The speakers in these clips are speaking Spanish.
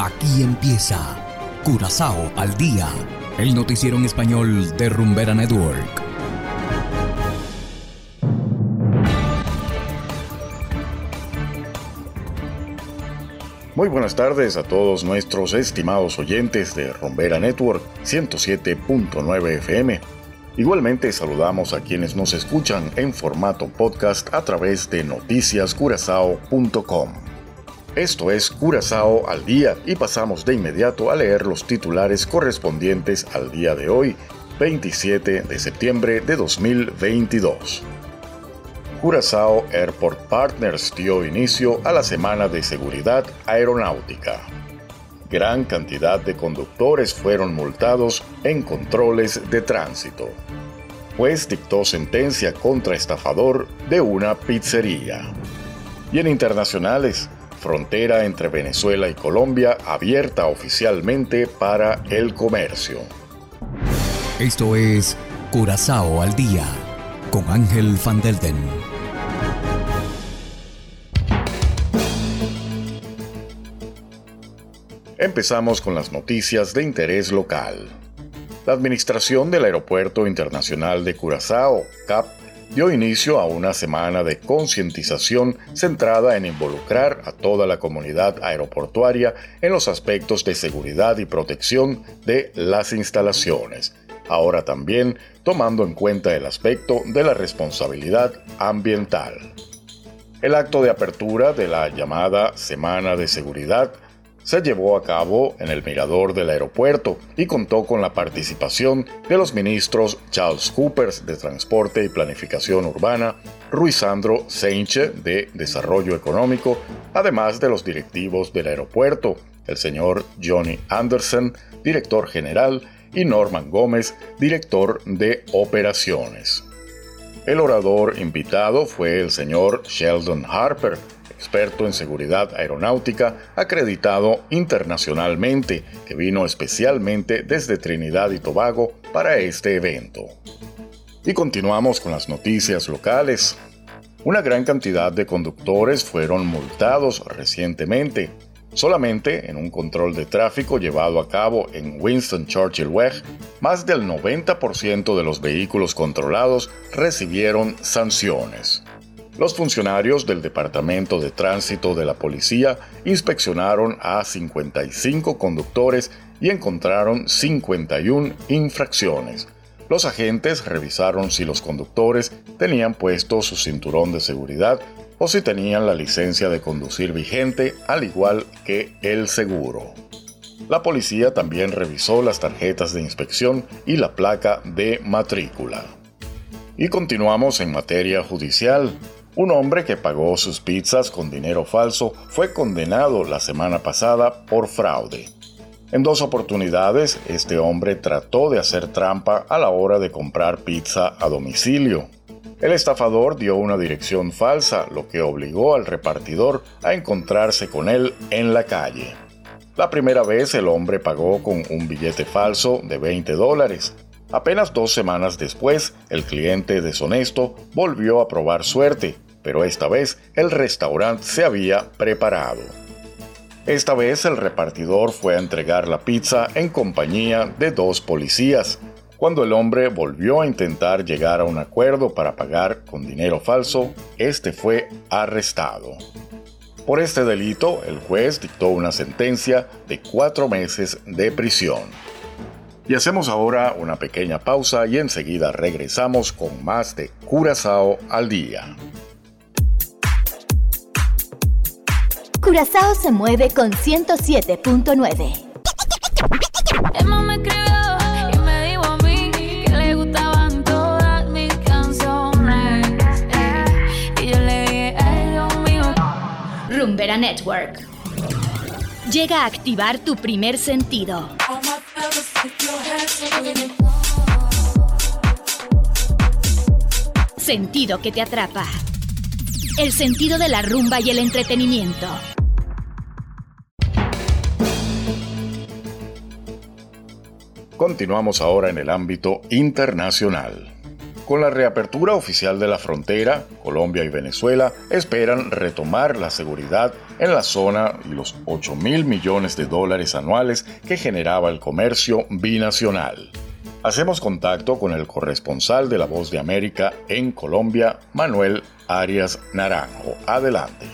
Aquí empieza Curazao al día, el noticiero en español de Rumbera Network. Muy buenas tardes a todos nuestros estimados oyentes de Rumbera Network 107.9 FM. Igualmente saludamos a quienes nos escuchan en formato podcast a través de noticiascurazao.com. Esto es Curazao al día y pasamos de inmediato a leer los titulares correspondientes al día de hoy, 27 de septiembre de 2022. Curazao Airport Partners dio inicio a la Semana de Seguridad Aeronáutica. Gran cantidad de conductores fueron multados en controles de tránsito. Juez dictó sentencia contra estafador de una pizzería. Y en internacionales, frontera entre Venezuela y Colombia abierta oficialmente para el comercio. Esto es Curazao al día con Ángel Van Delden. Empezamos con las noticias de interés local. La administración del Aeropuerto Internacional de Curazao, CAP, dio inicio a una semana de concientización centrada en involucrar a toda la comunidad aeroportuaria en los aspectos de seguridad y protección de las instalaciones, ahora también tomando en cuenta el aspecto de la responsabilidad ambiental. El acto de apertura de la llamada Semana de Seguridad se llevó a cabo en el mirador del aeropuerto y contó con la participación de los ministros Charles Coopers de Transporte y Planificación Urbana, Ruizandro Seinche de Desarrollo Económico, además de los directivos del aeropuerto, el señor Johnny Anderson, director general, y Norman Gómez, director de operaciones. El orador invitado fue el señor Sheldon Harper, experto en seguridad aeronáutica acreditado internacionalmente, que vino especialmente desde Trinidad y Tobago para este evento. Y continuamos con las noticias locales. Una gran cantidad de conductores fueron multados recientemente. Solamente en un control de tráfico llevado a cabo en Winston Churchill Weg, más del 90% de los vehículos controlados recibieron sanciones. Los funcionarios del Departamento de Tránsito de la Policía inspeccionaron a 55 conductores y encontraron 51 infracciones. Los agentes revisaron si los conductores tenían puesto su cinturón de seguridad o si tenían la licencia de conducir vigente, al igual que el seguro. La policía también revisó las tarjetas de inspección y la placa de matrícula. Y continuamos en materia judicial. Un hombre que pagó sus pizzas con dinero falso fue condenado la semana pasada por fraude. En dos oportunidades, este hombre trató de hacer trampa a la hora de comprar pizza a domicilio. El estafador dio una dirección falsa, lo que obligó al repartidor a encontrarse con él en la calle. La primera vez el hombre pagó con un billete falso de 20 dólares. Apenas dos semanas después, el cliente deshonesto volvió a probar suerte pero esta vez el restaurante se había preparado. Esta vez el repartidor fue a entregar la pizza en compañía de dos policías. Cuando el hombre volvió a intentar llegar a un acuerdo para pagar con dinero falso, este fue arrestado. Por este delito, el juez dictó una sentencia de cuatro meses de prisión. Y hacemos ahora una pequeña pausa y enseguida regresamos con más de Curazao al día. Curazao se mueve con 107.9. Emma me escribió y me dijo a mí que le gustaban todas mis canciones. eh. Y yo le dije, ay Dios mío. Rumbera Network. Llega a activar tu primer sentido. Sentido que te atrapa. El sentido de la rumba y el entretenimiento. Continuamos ahora en el ámbito internacional. Con la reapertura oficial de la frontera, Colombia y Venezuela esperan retomar la seguridad en la zona y los 8 mil millones de dólares anuales que generaba el comercio binacional. Hacemos contacto con el corresponsal de La Voz de América en Colombia, Manuel Arias Naranjo. Adelante.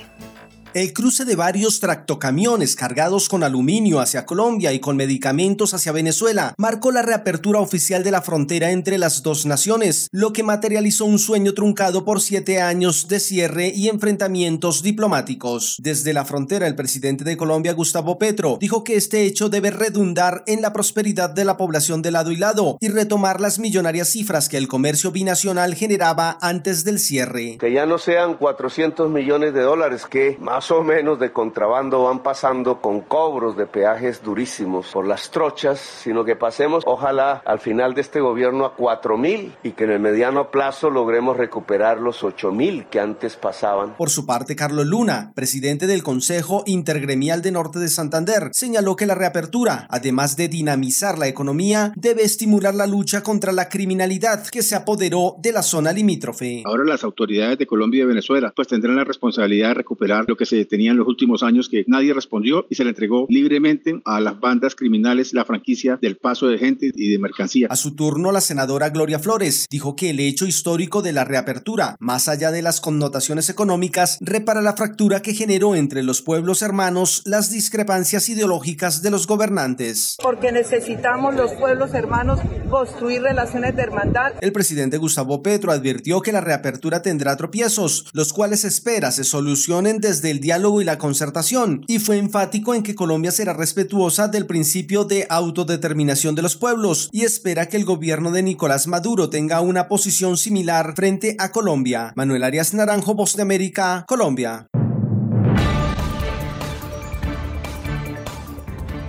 El cruce de varios tractocamiones cargados con aluminio hacia Colombia y con medicamentos hacia Venezuela marcó la reapertura oficial de la frontera entre las dos naciones, lo que materializó un sueño truncado por siete años de cierre y enfrentamientos diplomáticos. Desde la frontera, el presidente de Colombia, Gustavo Petro, dijo que este hecho debe redundar en la prosperidad de la población de lado y lado y retomar las millonarias cifras que el comercio binacional generaba antes del cierre. Que ya no sean 400 millones de dólares que más o menos de contrabando van pasando con cobros de peajes durísimos por las trochas, sino que pasemos, ojalá, al final de este gobierno a 4 mil y que en el mediano plazo logremos recuperar los 8 mil que antes pasaban. Por su parte, Carlos Luna, presidente del Consejo Intergremial de Norte de Santander, señaló que la reapertura, además de dinamizar la economía, debe estimular la lucha contra la criminalidad que se apoderó de la zona limítrofe. Ahora las autoridades de Colombia y Venezuela pues tendrán la responsabilidad de recuperar lo que se tenía en los últimos años que nadie respondió y se le entregó libremente a las bandas criminales la franquicia del paso de gente y de mercancía. A su turno, la senadora Gloria Flores dijo que el hecho histórico de la reapertura, más allá de las connotaciones económicas, repara la fractura que generó entre los pueblos hermanos las discrepancias ideológicas de los gobernantes. Porque necesitamos los pueblos hermanos construir relaciones de hermandad. El presidente Gustavo Petro advirtió que la reapertura tendrá tropiezos, los cuales espera se solucionen desde el diálogo y la concertación, y fue enfático en que Colombia será respetuosa del principio de autodeterminación de los pueblos y espera que el gobierno de Nicolás Maduro tenga una posición similar frente a Colombia. Manuel Arias Naranjo, Voz de América, Colombia.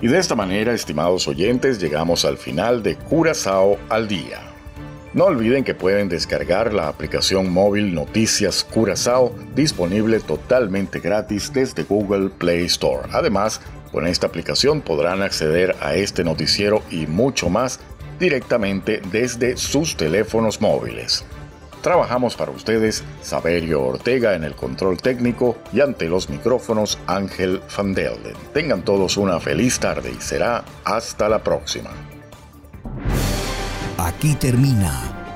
Y de esta manera, estimados oyentes, llegamos al final de Curazao al Día. No olviden que pueden descargar la aplicación móvil Noticias Curazao disponible totalmente gratis desde Google Play Store. Además, con esta aplicación podrán acceder a este noticiero y mucho más directamente desde sus teléfonos móviles. Trabajamos para ustedes Saberio Ortega en el control técnico y ante los micrófonos Ángel Van Delden. Tengan todos una feliz tarde y será hasta la próxima. Aquí termina